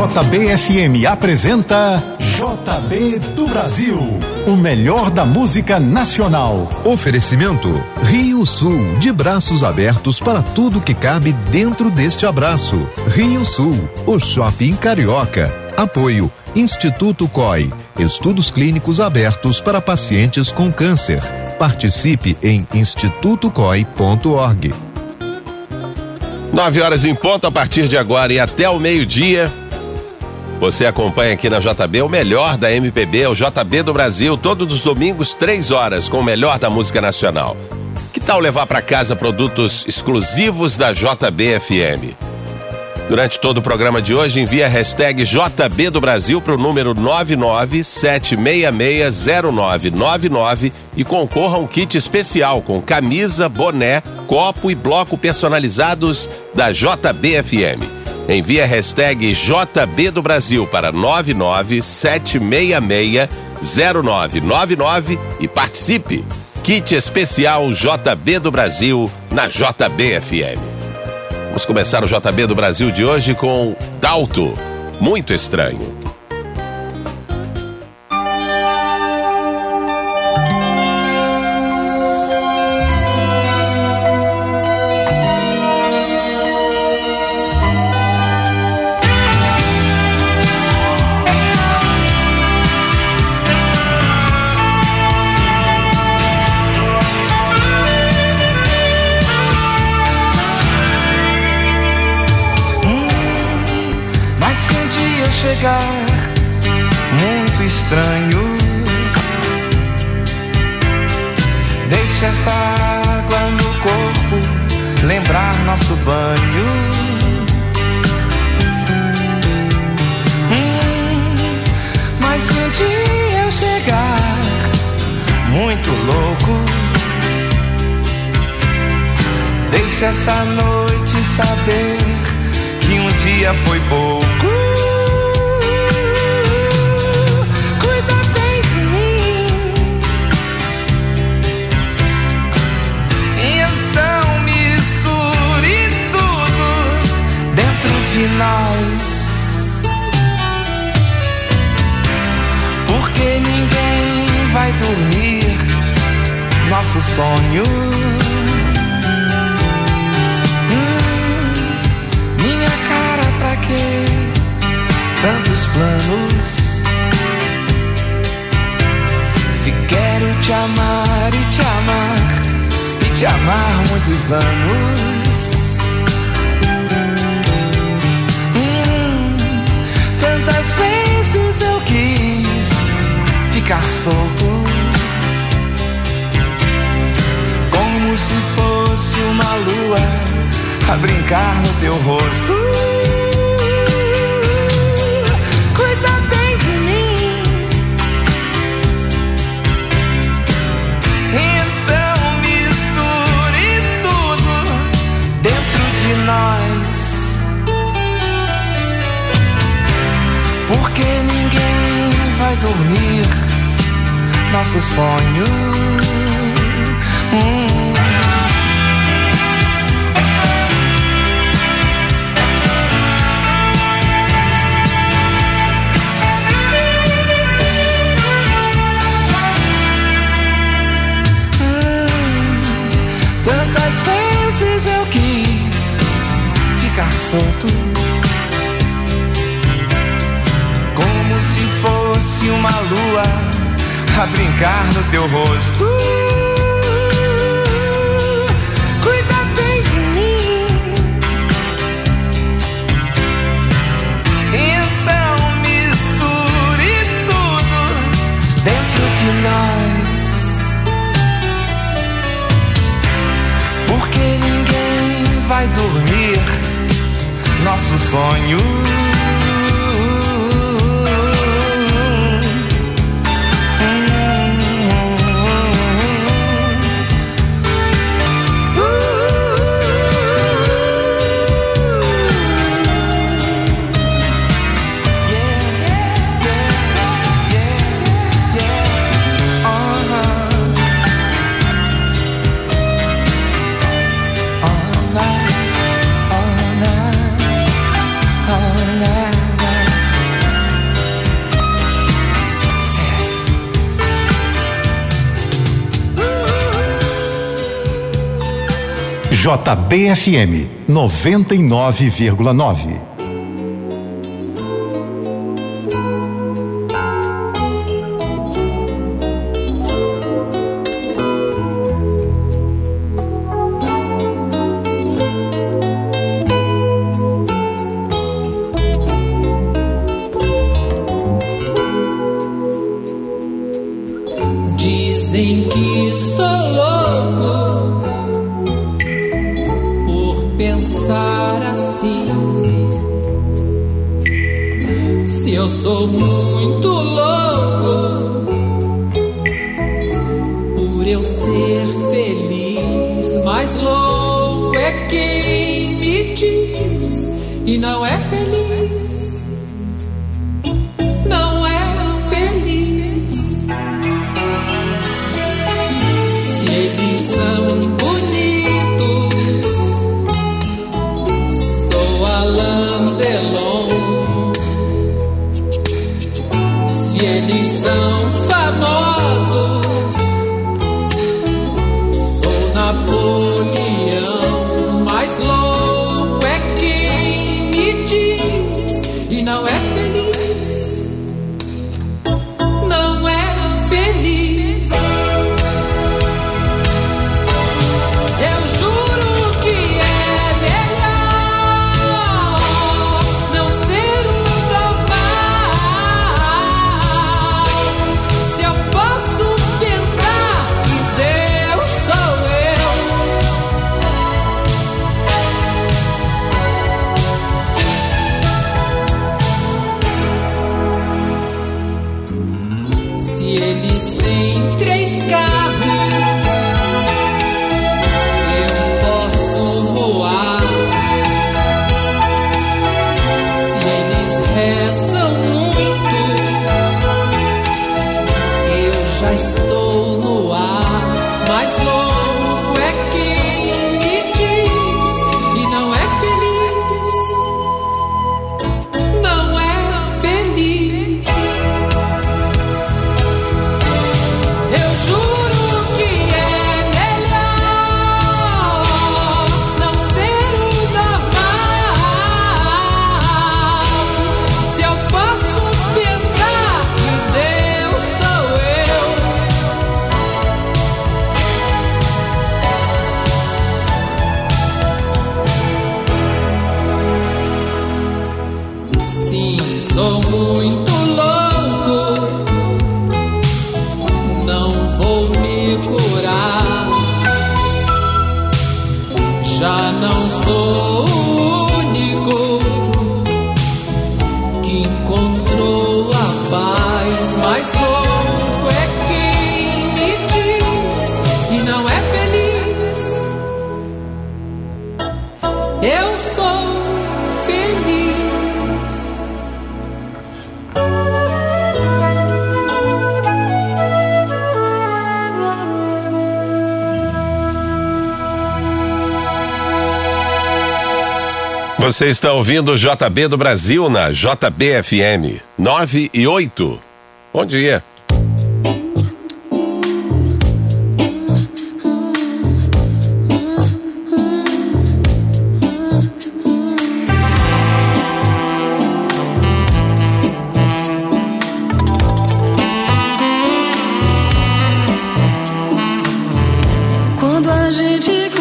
JBFM apresenta JB do Brasil, o melhor da música nacional. Oferecimento Rio Sul, de braços abertos para tudo que cabe dentro deste abraço. Rio Sul, o shopping carioca. Apoio Instituto COI, estudos clínicos abertos para pacientes com câncer. Participe em institutocoi.org. Nove horas em ponto a partir de agora e até o meio-dia. Você acompanha aqui na JB o melhor da MPB, o JB do Brasil, todos os domingos, três horas, com o melhor da música nacional. Que tal levar para casa produtos exclusivos da JBFM? Durante todo o programa de hoje, envie a hashtag JB do Brasil para o número 997660999 e concorra a um kit especial com camisa, boné, copo e bloco personalizados da JBFM. Envie a hashtag JB do Brasil para 997660999 e participe. Kit especial JB do Brasil na JBFM. Vamos começar o JB do Brasil de hoje com Dalto, muito estranho. Noite saber que um dia foi pouco. Anos. Quantas vezes eu quis ficar solto, como se fosse uma lua a brincar no teu rosto. Porque ninguém vai dormir nosso sonho. Hum. Hum. Tantas vezes eu quis ficar solto. Fosse uma lua a brincar no teu rosto. Cuida bem de mim. Então misture tudo dentro de nós. Porque ninguém vai dormir nosso sonho. JBFM 99,9. pensar assim. Se eu sou muito louco por eu ser feliz, mas louco é quem me diz e não é feliz. how everything Você está ouvindo o JB do Brasil na JBFM 9 e 8. Bom dia. só pra eu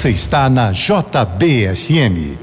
Você está na JBSM.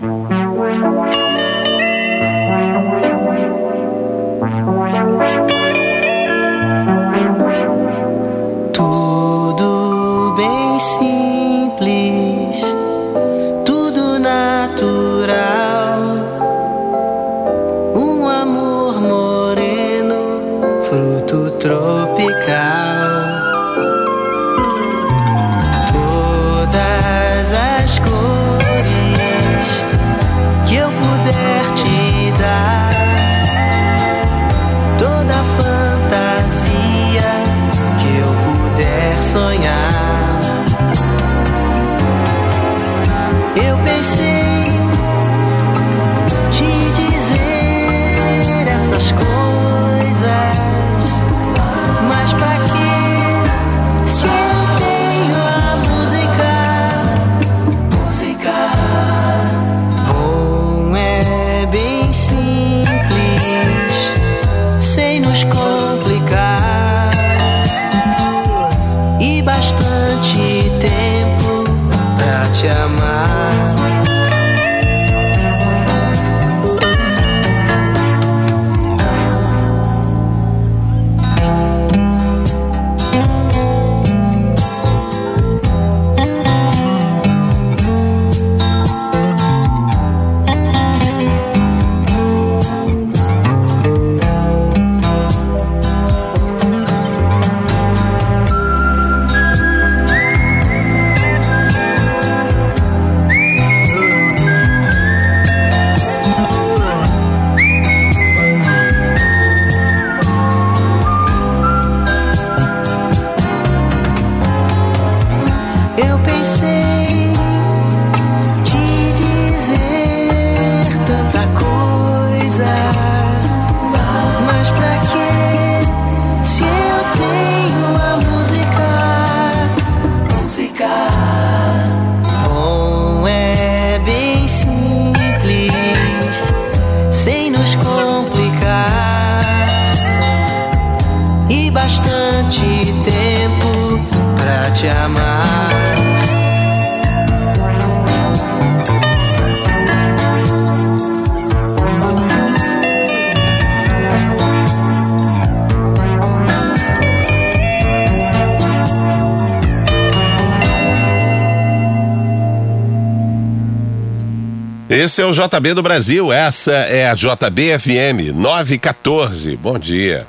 Esse é o JB do Brasil, essa é a JBFM 914. Bom dia.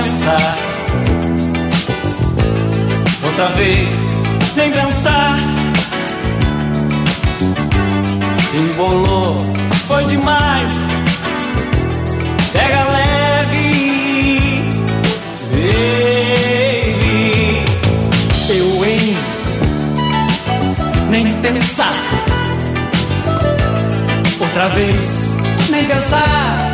pensar. Outra vez, nem pensar. Embolou, foi demais. Pega leve, baby. Eu em nem pensar. Outra vez, nem pensar.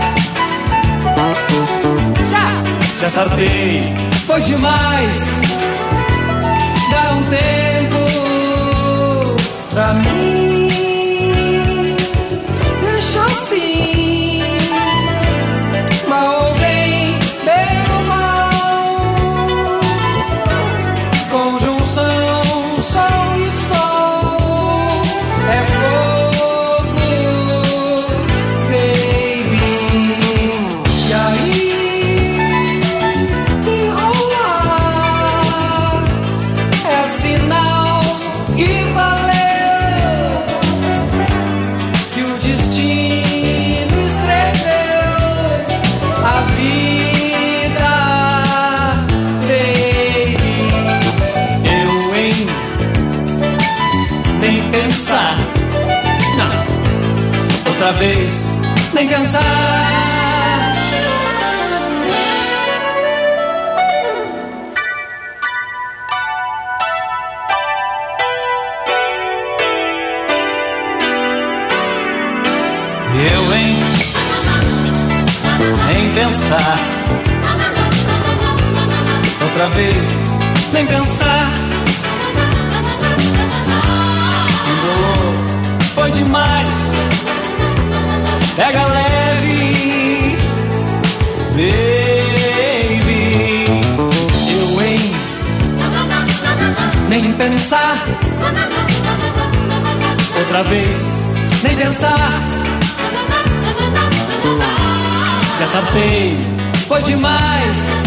Essa acertei, foi demais. outra vez, nem cansar. Eu hein, nem pensar outra vez, nem pensar. pega leve, baby. Eu hein, nem pensar outra vez, nem pensar. Já vez foi demais.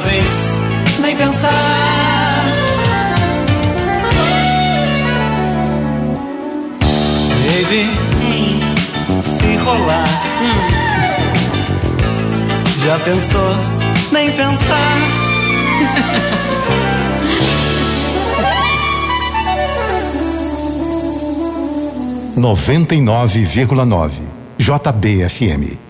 vez, nem pensar. Baby, hum. se rolar, hum. já pensou? Nem pensar. Noventa e nove vírgula nove JBFM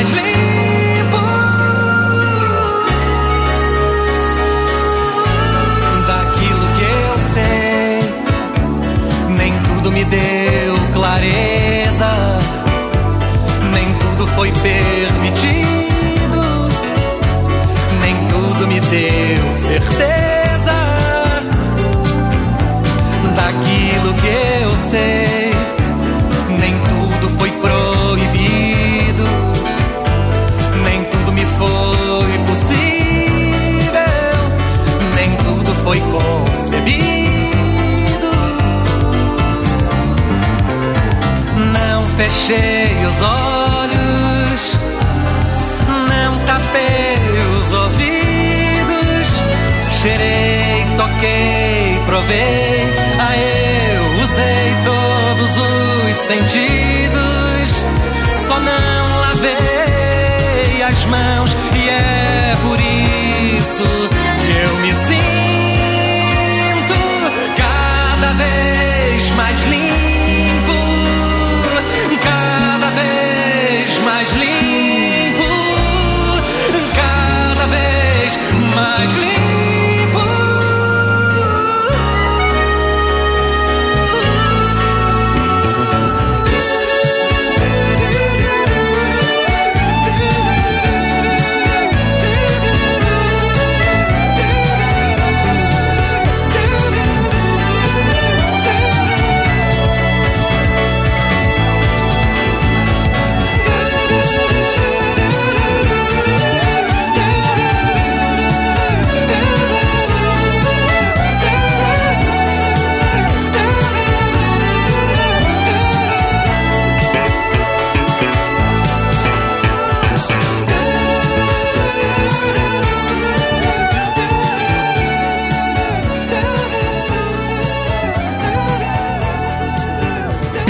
mais limpo daquilo que eu sei. Nem tudo me deu clareza, nem tudo foi perfeito olhos, não tapei os ouvidos, cheirei, toquei, provei, ah, eu usei todos os sentidos, só não lavei as mãos e é por isso my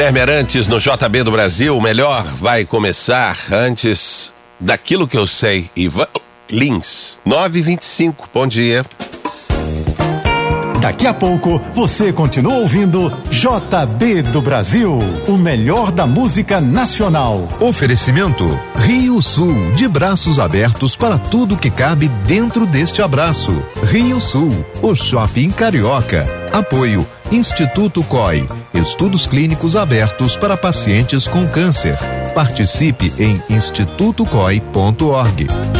Guilherme Arantes no JB do Brasil. O melhor vai começar antes daquilo que eu sei. Ivan Lins, 925. Bom dia. Daqui a pouco você continua ouvindo JB do Brasil, o melhor da música nacional. Oferecimento Rio Sul, de braços abertos para tudo que cabe dentro deste abraço. Rio Sul, o shopping carioca. Apoio Instituto COI, estudos clínicos abertos para pacientes com câncer. Participe em institutocoi.org.